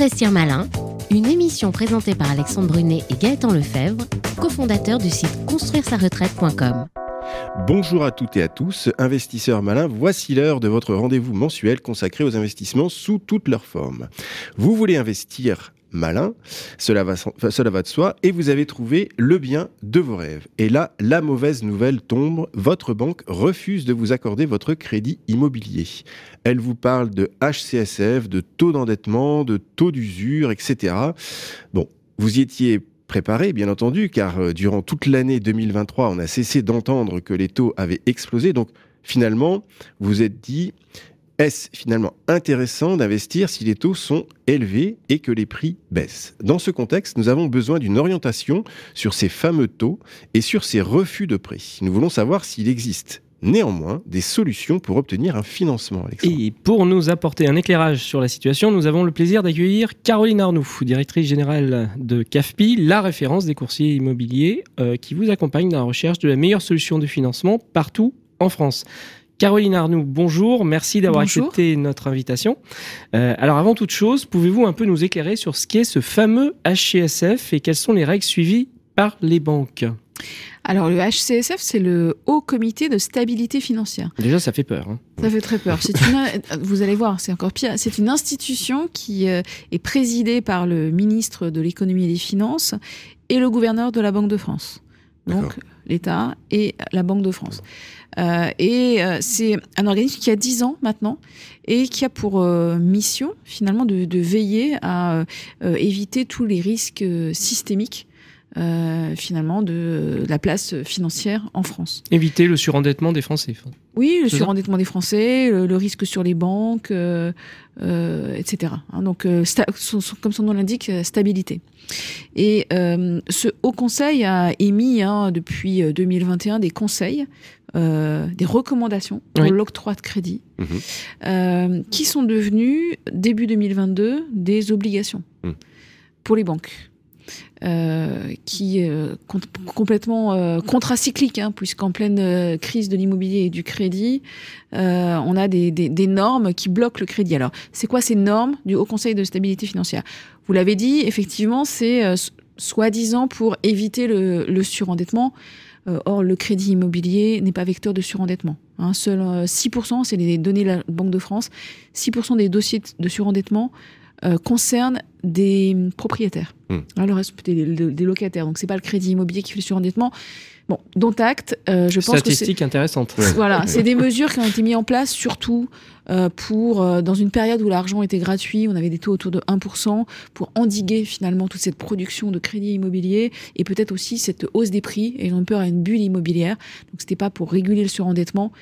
Investir Malin, une émission présentée par Alexandre Brunet et Gaëtan Lefebvre, cofondateurs du site construire-sa-retraite.com. Bonjour à toutes et à tous, investisseurs malins, voici l'heure de votre rendez-vous mensuel consacré aux investissements sous toutes leurs formes. Vous voulez investir malin, cela va, de soi, et vous avez trouvé le bien de vos rêves. Et là, la mauvaise nouvelle tombe, votre banque refuse de vous accorder votre crédit immobilier. Elle vous parle de HCSF, de taux d'endettement, de taux d'usure, etc. Bon, vous y étiez préparé, bien entendu, car euh, durant toute l'année 2023, on a cessé d'entendre que les taux avaient explosé. Donc, finalement, vous êtes dit, est-ce finalement intéressant d'investir si les taux sont élevés et que les prix baissent? Dans ce contexte, nous avons besoin d'une orientation sur ces fameux taux et sur ces refus de prix. Nous voulons savoir s'il existe néanmoins des solutions pour obtenir un financement. Et pour nous apporter un éclairage sur la situation, nous avons le plaisir d'accueillir Caroline Arnoux, directrice générale de CAFPI, la référence des coursiers immobiliers euh, qui vous accompagne dans la recherche de la meilleure solution de financement partout en France. Caroline Arnoux, bonjour, merci d'avoir accepté notre invitation. Euh, alors avant toute chose, pouvez-vous un peu nous éclairer sur ce qu'est ce fameux HCSF et quelles sont les règles suivies par les banques? Alors le HCSF, c'est le Haut Comité de Stabilité Financière. Déjà, ça fait peur. Hein. Ça fait très peur. Une, vous allez voir, c'est encore pire. C'est une institution qui euh, est présidée par le ministre de l'économie et des finances et le gouverneur de la Banque de France. Donc l'État et la Banque de France. Euh, et euh, c'est un organisme qui a 10 ans maintenant et qui a pour euh, mission finalement de, de veiller à éviter tous les risques systémiques euh, finalement de, la place financière en France. Éviter le surendettement des Français. Oui, le surendettement des Français, le, risque sur les banques, euh, euh, etc. Hein, donc, comme son nom l'indique, stabilité. Et ce Haut Conseil a émis hein, depuis 2021 des conseils, des recommandations pour l'octroi de crédit, mhm. qui sont devenus, début 2022, des obligations mhm. pour les banques. Euh, qui est euh, complètement euh, contracyclique, hein, puisqu'en pleine euh, crise de l'immobilier et du crédit, on a des, des, des, normes qui bloquent le crédit. Alors, c'est quoi ces normes du Haut Conseil de stabilité financière? Vous l'avez dit, effectivement, c'est soi-disant pour éviter le, le surendettement. Or, le crédit immobilier n'est pas vecteur de surendettement. Hein. Seul 6%, c'est les données de la Banque de France, 6% des dossiers de surendettement euh, concerne des propriétaires. Hein, le reste, des, des locataires. Donc, c'est pas le crédit immobilier qui fait le surendettement. Bon, dont acte, euh, je pense Statistique intéressante. Voilà, c'est des mesures qui ont été mises en place surtout euh, pour, euh, dans une période où l'argent était gratuit, on avait des taux autour de 1%, pour endiguer finalement toute cette production de crédit immobilier et peut-être aussi cette hausse des prix. Et ont peur à une bulle immobilière. Donc, c'était pas pour réguler le surendettement,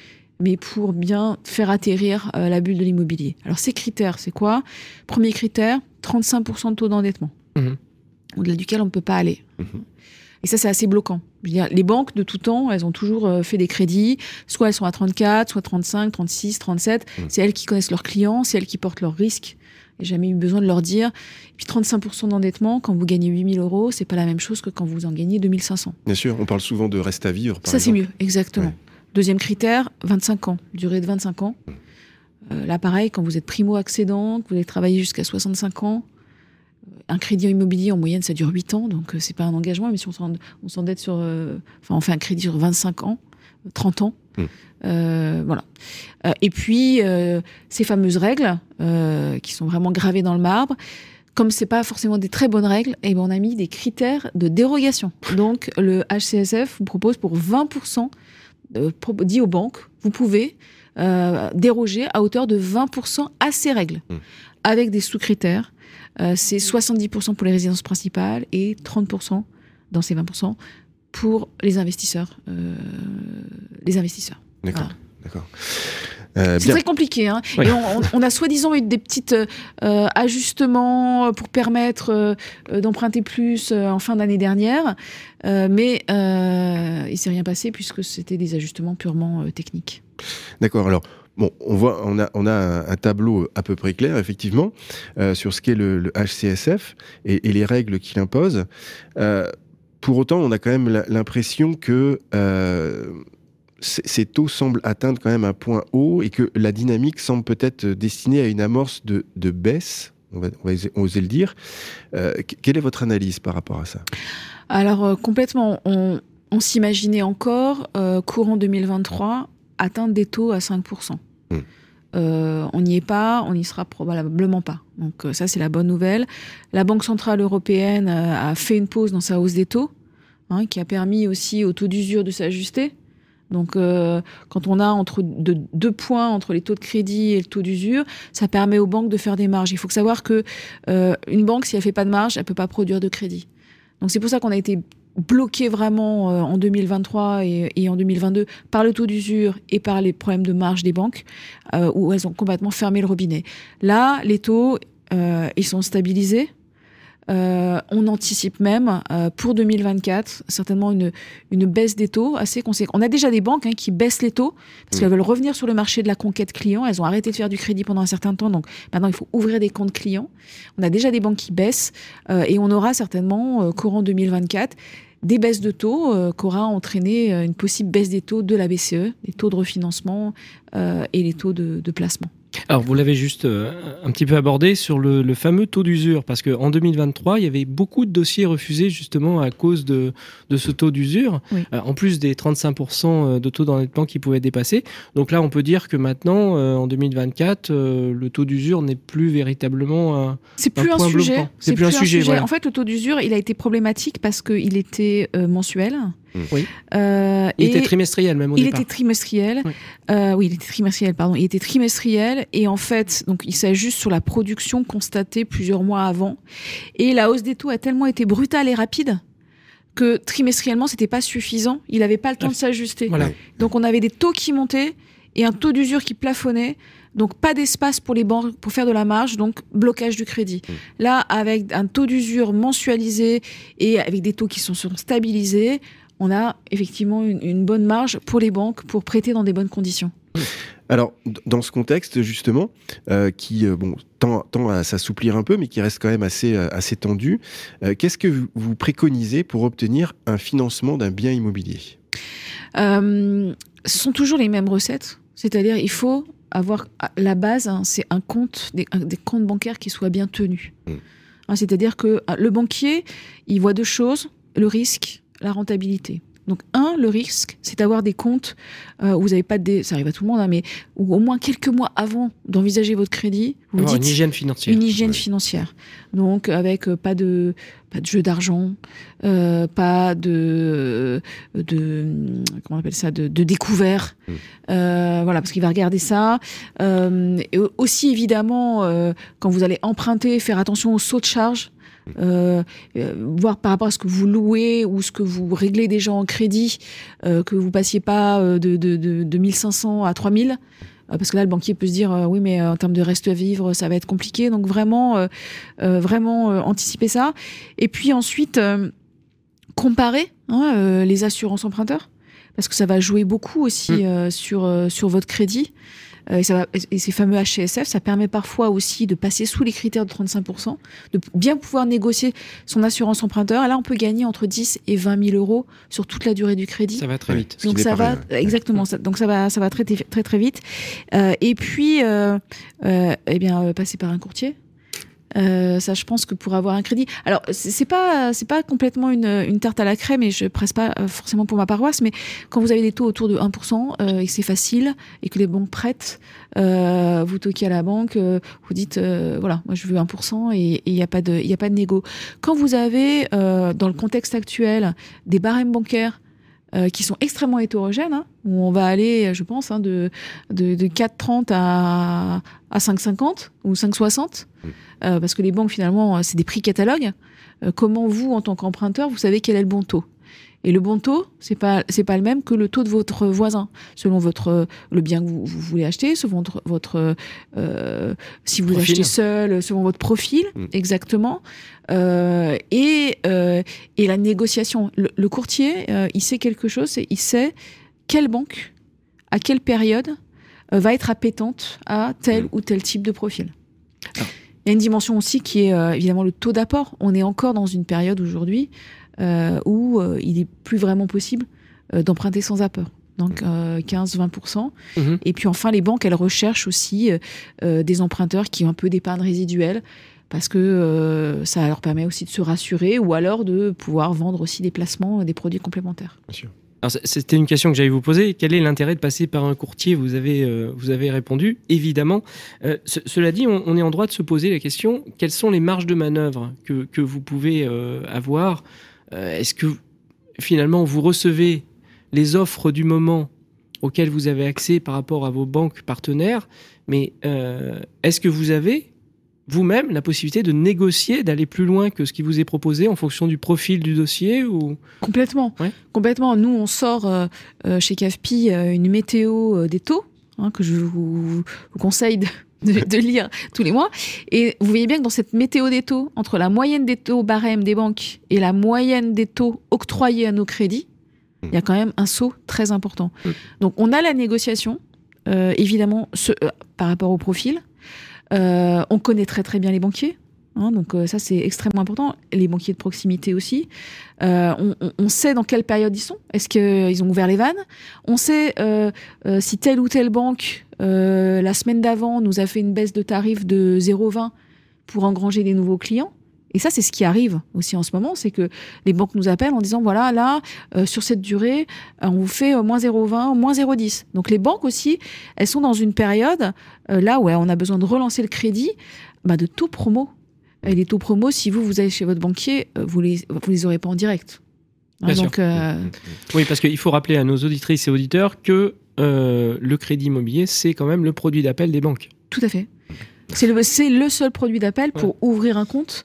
mais pour bien faire atterrir euh, la bulle de l'immobilier. Alors ces critères, c'est quoi? Premier critère, 35% de taux d'endettement, mhm. au-delà duquel on ne peut pas aller. Mhm. Et ça, c'est assez bloquant. les banques de tout temps, elles ont toujours euh, fait des crédits. Soit elles sont à 34, soit 35, 36, 37. C'est elles qui connaissent leurs clients, c'est elles qui portent leurs risques. J'ai jamais eu besoin de leur dire. Et puis 35% d'endettement, quand vous gagnez 8000 euros, c'est pas la même chose que quand vous en gagnez 2500. Bien sûr, on parle souvent de reste à vivre. ça, c'est mieux, exactement. Deuxième critère, 25 ans, durée de 25 ans. Euh, là, pareil, quand vous êtes primo-accédant, que vous avez travaillé jusqu'à 65 ans, euh, un crédit immobilier, en moyenne, ça dure 8 ans, donc euh, c'est pas un engagement, mais si on s'endette sur... enfin, on fait un crédit sur 25 ans, 30 ans. Hmm. voilà. et puis, ces fameuses règles, qui sont vraiment gravées dans le marbre, comme c'est pas forcément des très bonnes règles, et eh ben on a mis des critères de dérogation. Donc, le HCSF vous propose pour 20% euh, dit aux banques, vous pouvez euh, déroger à hauteur de 20% à ces règles, hmm. avec des sous-critères. Euh, c'est 70% pour les résidences principales et 30% dans ces 20% pour les investisseurs. les investisseurs. D'accord. D'accord. Euh, c'est très compliqué. Hein. Et on, a soi-disant eu des petits euh, ajustements pour permettre euh, d'emprunter plus en fin d'année dernière, mais il s'est rien passé puisque c'était des ajustements purement techniques. D'accord. Alors. Bon, on voit, on a, on a un, tableau à peu près clair, effectivement, sur ce qu'est le, HCSF et, et, les règles qu'il impose. pour autant, on a quand même l'impression que ces taux semblent atteindre quand même un point haut et que la dynamique semble peut-être destinée à une amorce de, baisse on va, oser le dire. quelle est votre analyse par rapport à ça? Alors complètement, on, s'imaginait encore courant 2023 atteindre des taux à 5%. Hmm. on n'y est pas, on n'y sera probablement pas. Donc ça, c'est la bonne nouvelle. La Banque centrale européenne a fait une pause dans sa hausse des taux, hein, qui a permis aussi au taux d'usure de s'ajuster. Donc, euh, quand on a entre deux, points entre les taux de crédit et le taux d'usure, ça permet aux banques de faire des marges. Il faut savoir que euh, une banque, si elle fait pas de marge, elle peut pas produire de crédit. Donc, c'est pour ça qu'on a été bloqué vraiment euh, en 2023 et, en 2022 par le taux d'usure et par les problèmes de marge des banques, où elles ont complètement fermé le robinet. Là, les taux, ils sont stabilisés. Euh, on anticipe même euh, pour 2024 certainement une, une baisse des taux assez conséquente. On a déjà des banques hein, qui baissent les taux parce qu'elles veulent revenir sur le marché de la conquête client. Elles ont arrêté de faire du crédit pendant un certain temps, donc maintenant il faut ouvrir des comptes clients. On a déjà des banques qui baissent euh, et on aura certainement courant 2024 des baisses de taux qu'aura entraîné une possible baisse des taux de la BCE, les taux de refinancement et les taux de placement. Alors, vous l'avez juste euh, un petit peu abordé sur le, fameux taux d'usure, parce qu'en 2023, il y avait beaucoup de dossiers refusés justement à cause de, ce taux d'usure, euh, en plus des 35% euh, de taux d'endettement qui pouvaient dépasser. Donc là, on peut dire que maintenant, en 2024, le taux d'usure n'est plus véritablement un, C'est plus un, sujet. C'est plus, un sujet. En fait, le taux d'usure, il a été problématique parce qu'il était mensuel. Oui. Euh, il était trimestriel même au il Était trimestriel. Oui. Euh, oui, il était trimestriel, pardon. Il était trimestriel et en fait, donc il s'ajuste sur la production constatée plusieurs mois avant. Et la hausse des taux a tellement été brutale et rapide que trimestriellement, c'était pas suffisant. Il n'avait pas le temps de s'ajuster. Voilà. Donc on avait des taux qui montaient et un taux d'usure qui plafonnait. Donc pas d'espace pour les banques pour faire de la marge, donc blocage du crédit. Mmh. Là, avec un taux d'usure mensualisé et avec des taux qui sont stabilisés, on a effectivement une, bonne marge pour les banques pour prêter dans des bonnes conditions. Alors, dans ce contexte, justement, euh, qui euh, bon, tend, à s'assouplir un peu, mais qui reste quand même assez, euh, assez tendu, qu'est-ce que vous, préconisez pour obtenir un financement d'un bien immobilier? Ce sont toujours les mêmes recettes. C'est-à-dire, il faut avoir la base, hein, c'est un compte, des, comptes bancaires qui soient bien tenus. Mmh. Hein, c'est-à-dire que le banquier, il voit deux choses le risque la rentabilité. Donc, un, le risque, c'est d'avoir des comptes euh, où vous n'avez pas de... Ça arrive à tout le monde, hein, mais où au moins quelques mois avant d'envisager votre crédit, vous dites... Une hygiène financière. Une hygiène financière. Donc, avec euh, pas de pas de jeu d'argent, euh, pas de... de comment on appelle ça De, de découvert. Hmm. voilà, parce qu'il va regarder ça. et aussi, évidemment, quand vous allez emprunter, faire attention aux sauts de charge euh, euh, voir par rapport à ce que vous louez ou ce que vous réglez déjà en crédit, euh, que vous passiez pas de, de, de, 1500 à 3000 parce que là, le banquier peut se dire oui, mais en termes de reste à vivre, ça va être compliqué. Donc vraiment, vraiment anticiper ça. Et puis ensuite, comparer hein, les assurances emprunteurs, parce que ça va jouer beaucoup aussi mmh. sur sur votre crédit. Euh, et, ça va, et ces fameux HCSF, ça permet parfois aussi de passer sous les critères de 35%, de bien pouvoir négocier son assurance emprunteur. Et là, on peut gagner entre 10 et 20 000 euros sur toute la durée du crédit. Ça va très vite. Donc ça va, exactement. Ça, donc ça va, ça va très très très vite. Euh, et puis, euh, euh eh bien, passer par un courtier. Euh, ça, je pense que pour avoir un crédit. Alors, c'est pas, c'est pas complètement une, une, tarte à la crème et je presse pas euh, forcément pour ma paroisse, mais quand vous avez des taux autour de 1% euh, et que c'est facile et que les banques prêtent, euh, vous toquez à la banque, euh, vous dites, voilà, moi je veux 1% et il n'y a pas de, il a pas de négo. Quand vous avez, dans le contexte actuel, des barèmes bancaires euh, qui sont extrêmement hétérogènes, hein, où on va aller, je pense, hein, de, de, de 4,30 à, à 5,50 ou 5,60, mmh. euh, parce que les banques, finalement, c'est des prix catalogues. Euh, comment vous, en tant qu'emprunteur, vous savez quel est le bon taux? Et le bon taux, c'est pas c'est pas le même que le taux de votre voisin, selon votre le bien que vous, voulez acheter, selon votre, votre euh, si vous achetez seul, selon votre profil, mmh. exactement. Euh, et euh, et la négociation. Le, courtier, il sait quelque chose, il sait quelle banque, à quelle période va être appétente à tel mmh. ou tel type de profil. Ah. Il y a une dimension aussi qui est évidemment le taux d'apport. On est encore dans une période aujourd'hui où euh, il est plus vraiment possible euh, d'emprunter sans apport donc 15-20%. Mhm. Et puis enfin, les banques, elles recherchent aussi des emprunteurs qui ont un peu d'épargne résiduelle parce que euh, ça leur permet aussi de se rassurer ou alors de pouvoir vendre aussi des placements, des produits complémentaires. Bien sûr. C'était une question que j'allais vous poser. Quel est l'intérêt de passer par un courtier? Vous avez, euh, vous avez répondu, évidemment. Euh, ce- cela dit, on, on est en droit de se poser la question quelles sont les marges de manœuvre que, que vous pouvez euh, avoir Euh, Est-ce que finalement vous recevez les offres du moment auxquelles vous avez accès par rapport à vos banques partenaires Mais euh, est-ce que vous avez vous-même la possibilité de négocier, d'aller plus loin que ce qui vous est proposé en fonction du profil du dossier ou... Complètement. Ouais. Complètement. Nous, on sort euh, euh, chez CAFPI euh, une météo euh, des taux, hein, que je vous, vous conseille de, de- de lire tous les mois. Et vous voyez bien que dans cette météo des taux, entre la moyenne des taux barème des banques et la moyenne des taux octroyés à nos crédits, il y a quand même un saut très important. Mm. Donc, on a la négociation, euh, évidemment, ce- euh, par rapport au profil. Euh, on connaît très très bien les banquiers. Hein, donc euh, ça c'est extrêmement important. Les banquiers de proximité aussi. Euh, on, sait dans quelle période ils sont. Est-ce qu'ils ont ouvert les vannes? On sait euh, euh, si telle ou telle banque, euh, la semaine d'avant, nous a fait une baisse de tarif de 0,20 pour engranger des nouveaux clients. Et ça, c'est ce qui arrive aussi en ce moment, c'est que les banques nous appellent en disant, voilà, là, euh, sur cette durée, euh, on vous fait euh, moins 0,20, moins 0,10. Donc les banques aussi, elles sont dans une période, euh, là où on a besoin de relancer le crédit, bah, de taux promo. Et les taux promo, si vous, vous allez chez votre banquier, euh, vous les, vous les aurez pas en direct. Hein, Bien sûr. donc, euh, Oui, parce qu'il faut rappeler à nos auditrices et auditeurs que euh, le crédit immobilier, c'est quand même le produit d'appel des banques. Tout à fait. C'est le, seul produit d'appel pour ouvrir un compte.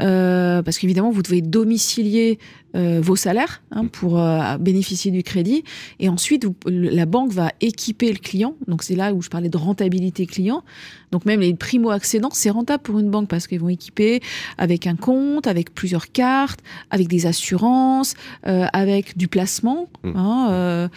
euh, parce qu'évidemment, vous devez domicilier euh, vos salaires hein, pour euh, bénéficier du crédit. Et ensuite, vous- la banque va équiper le client. Donc, c'est là où je parlais de rentabilité client. Donc, même les primo-accédants, c'est rentable pour une banque parce qu'ils vont équiper avec un compte, avec plusieurs cartes, avec des assurances, euh, avec du placement. Mm. hein, euh,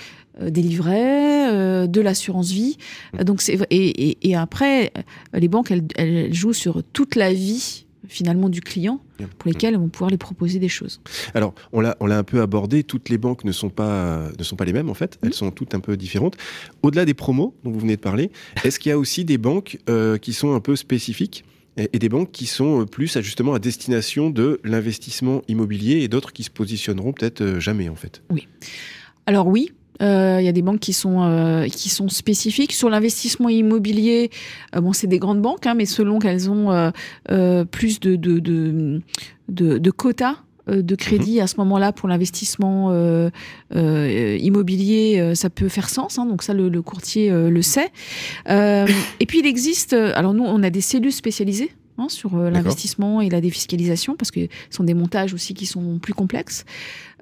des livrets, euh, de l'assurance vie. Donc c'est et, et, et après euh, les banques elles, elles jouent sur toute la vie finalement du client pour lesquels elles vont pouvoir les proposer des choses. Alors, on l'a, on l'a un peu abordé. Toutes les banques ne sont pas, ne sont pas les mêmes en fait. Elles sont toutes un peu différentes. Au-delà des promos dont vous venez de parler, est-ce qu'il y a aussi des banques euh, qui sont un peu spécifiques et, des banques qui sont euh, plus justement à destination de l'investissement immobilier et d'autres qui se positionneront peut-être euh, jamais en fait? Alors oui. Euh, Il y a des banques qui sont euh, qui sont spécifiques sur l'investissement immobilier. euh, bon, c'est des grandes banques, hein, mais selon qu'elles ont euh, euh, plus de de, de, de, de quotas euh, de crédit à ce moment-là pour l'investissement euh, euh, immobilier, euh, ça peut faire sens. hein, donc ça, le, le courtier euh, le sait. Euh, et puis il existe. euh, Alors nous, on a des cellules spécialisées. Hein, sur euh, l'investissement et la défiscalisation, parce que ce sont des montages aussi qui sont plus complexes.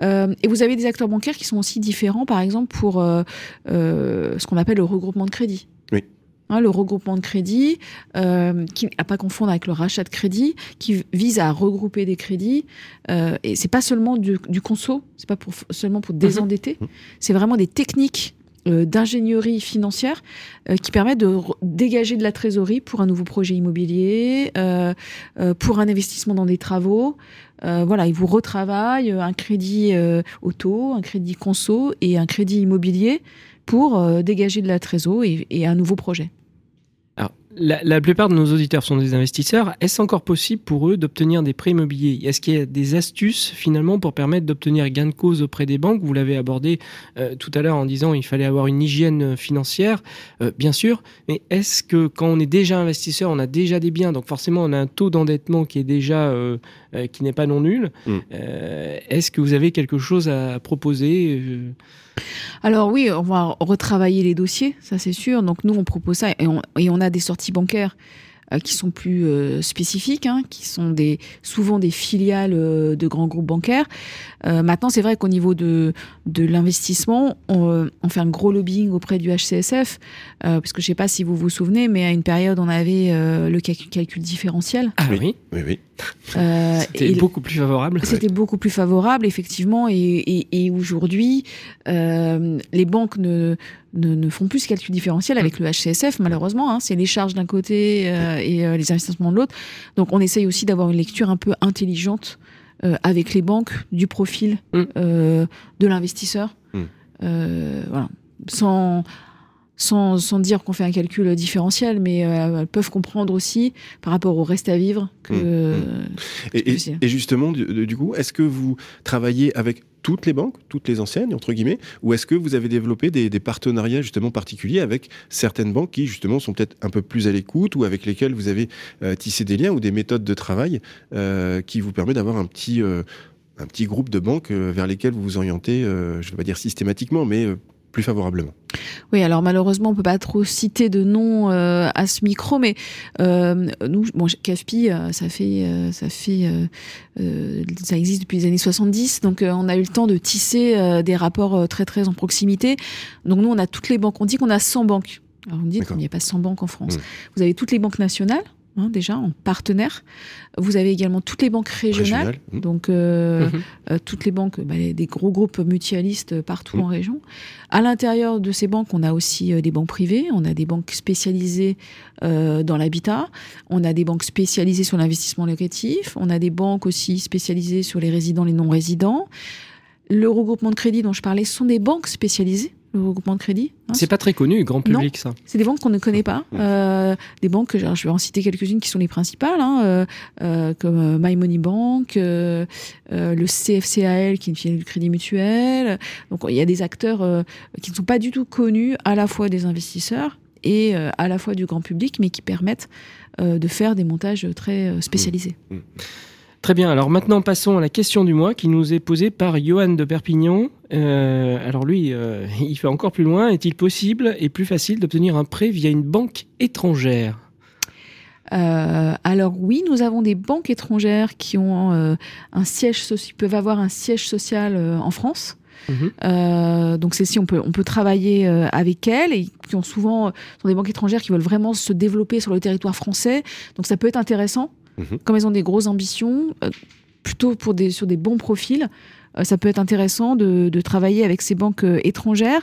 Euh, et vous avez des acteurs bancaires qui sont aussi différents, par exemple, pour euh, ce qu'on appelle le regroupement de crédit. Oui. Hein, le regroupement de crédit, qui à pas confondre avec le rachat de crédit, qui vise à regrouper des crédits. Et c'est pas seulement du, du conso, c'est pas pour, seulement pour désendetter, Mhm. c'est vraiment des techniques d'ingénierie financière euh, qui permettent de dégager de la trésorerie pour un nouveau projet immobilier, euh, euh, pour un investissement dans des travaux. Euh, voilà, ils vous retravaillent euh, un crédit euh, auto, un crédit conso et un crédit immobilier pour euh, dégager de la trésorerie et, et un nouveau projet. La, la plupart de nos auditeurs sont des investisseurs. Est-ce encore possible pour eux d'obtenir des prêts immobiliers? Est-ce qu'il y a des astuces finalement pour permettre d'obtenir gain de cause auprès des banques? Vous l'avez abordé euh, tout à l'heure en disant il fallait avoir une hygiène financière, euh, bien sûr. Mais est-ce que quand on est déjà investisseur, on a déjà des biens, donc forcément on a un taux d'endettement qui est déjà euh, euh, qui n'est pas non nul. Mm. Euh, est-ce que vous avez quelque chose à proposer euh, Alors oui, on va retravailler les dossiers, ça c'est sûr. Donc nous, on propose ça et on, et on a des sorties bancaires euh, qui sont plus euh, spécifiques, hein, qui sont des, souvent des filiales euh, de grands groupes bancaires. Euh, maintenant, c'est vrai qu'au niveau de, de l'investissement, on, on fait un gros lobbying auprès du HCSF, euh, parce que je sais pas si vous vous souvenez, mais à une période, on avait euh, le calcul, calcul différentiel. Ah Oui. oui, Oui, oui. Euh, c'était beaucoup plus favorable. c'était beaucoup plus favorable, effectivement, et, et, et aujourd'hui, euh, les banques ne, ne, ne font plus ce calcul différentiel avec le HCSF, malheureusement. hein. c'est les charges d'un côté euh, et les investissements de l'autre. Donc, on essaye aussi d'avoir une lecture un peu intelligente avec les banques du profil Mm. de l'investisseur. Mm. Voilà. Sans sans, sans dire qu'on fait un calcul différentiel, mais euh, elles peuvent comprendre aussi par rapport au reste à vivre que. Mmh, mmh. Et, et- difficile. et justement, du, du coup, est-ce que vous travaillez avec toutes les banques, toutes les enseignes, entre guillemets, ou est-ce que vous avez développé des, des partenariats justement particuliers avec certaines banques qui justement sont peut-être un peu plus à l'écoute ou avec lesquelles vous avez euh, tissé des liens ou des méthodes de travail euh, qui vous permet d'avoir un petit, euh, un petit groupe de banques vers lesquelles vous vous orientez, je ne vais pas dire systématiquement, mais plus favorablement Oui, alors malheureusement, on peut pas trop citer de nom euh, à ce micro, mais euh, nous, bon, CAFPI, euh, ça fait, euh, ça fait, ça existe depuis les années 70, donc on a eu le temps de tisser des rapports très très en proximité. Donc nous, on a toutes les banques. On dit qu'on a 100 banques. Alors vous me dites qu'il n'y a pas 100 banques en France. Mm. Vous avez toutes les banques nationales, hein, déjà en partenaire. Vous avez également toutes les banques régionales. régionales. Mmh. Donc euh, Mhm. euh, toutes les banques, bah, les- des gros groupes mutualistes partout Mm. en région. À l'intérieur de ces banques, on a aussi euh, des banques privées, on a des banques spécialisées euh, dans l'habitat, on a des banques spécialisées sur l'investissement locatif, on a des banques aussi spécialisées sur les résidents, les non-résidents. Le regroupement de crédit dont je parlais sont des banques spécialisées. Le regroupement de crédit, hein, C'est pas très connu, grand Non. public, ça. c'est des banques qu'on ne connaît pas. Mmh. Euh, des banques, genre, je vais en citer quelques-unes qui sont les principales, hein, euh, euh, comme My Money Bank, euh, le CFCAL qui est une filiale du Crédit Mutuel. Donc il y a des acteurs qui ne sont pas du tout connus à la fois des investisseurs et à la fois du grand public, mais qui permettent de faire des montages très spécialisés. Très bien, alors maintenant passons à la question du mois qui nous est posée par Johan de Perpignan. Euh, alors lui, euh, il fait encore plus loin. Est-il possible et plus facile d'obtenir un prêt via une banque étrangère? Euh, alors oui, nous avons des banques étrangères qui ont euh, un siège, peuvent avoir un siège social euh, en France. Mhm. Euh, donc celles-ci, on peut, on peut travailler euh, avec elles et qui ont souvent euh, sont des banques étrangères qui veulent vraiment se développer sur le territoire français. Donc ça peut être intéressant, Mhm. comme elles ont des grosses ambitions, euh, plutôt pour des, sur des bons profils. euh, ça peut être intéressant de, de travailler avec ces banques euh, étrangères.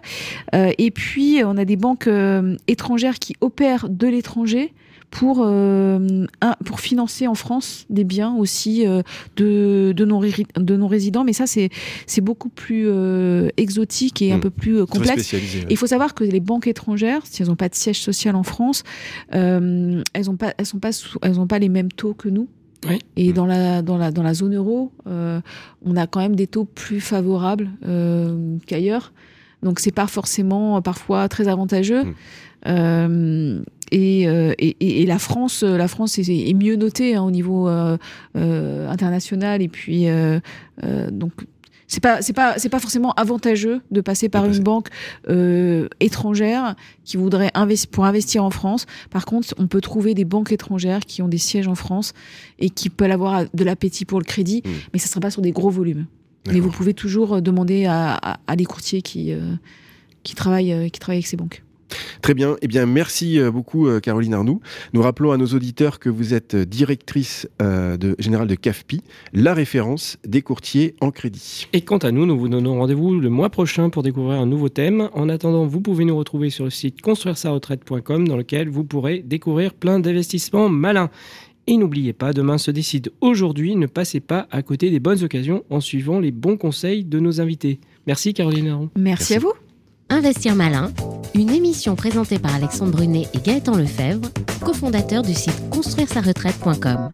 Euh, et puis, on a des banques euh, étrangères qui opèrent de l'étranger pour, euh, un- pour financer en France des biens aussi de, de non-résidents. Mais ça, c'est beaucoup plus exotique et un Mm. peu plus complexe. ouais. Il faut savoir que les banques étrangères, si elles n'ont pas de siège social en France, elles n'ont pas, elles sont pas, sous- elles ont pas les mêmes taux que nous. Oui. Et Mm. dans la, dans, la, dans la zone euro, euh, on a quand même des taux plus favorables euh, qu'ailleurs. Donc c'est pas forcément euh, parfois très avantageux. Mm. Euh, et, euh, et, et- la France, la France est, est mieux notée hein, au niveau euh, euh, international. Et puis euh, euh, donc c'est pas c'est pas c'est pas forcément avantageux de passer par une banque euh, étrangère qui voudrait investir pour investir en France. Par contre, on peut trouver des banques étrangères qui ont des sièges en France et qui peuvent avoir de l'appétit pour le crédit, Mm. mais ça ne sera pas sur des gros volumes. Mais vous pouvez toujours demander à, à- à des courtiers qui euh, qui travaillent euh, qui travaillent avec ces banques. Très bien. Eh bien, merci euh, beaucoup, euh, Caroline Arnoux. Nous rappelons à nos auditeurs que vous êtes euh, directrice euh, de, générale de CAFPI, la référence des courtiers en crédit. Et quant à nous, nous vous donnons rendez-vous le mois prochain pour découvrir un nouveau thème. En attendant, vous pouvez nous retrouver sur le site construire-sa-retraite.com dans lequel vous pourrez découvrir plein d'investissements malins. Et n'oubliez pas, demain se décide aujourd'hui, ne passez pas à côté des bonnes occasions en suivant les bons conseils de nos invités. Merci Caroline Aron. Merci, Merci. à vous. Investir malin, une émission présentée par Alexandre Brunet et Gaëtan Lefebvre, cofondateurs du site construire-sa-retraite.com.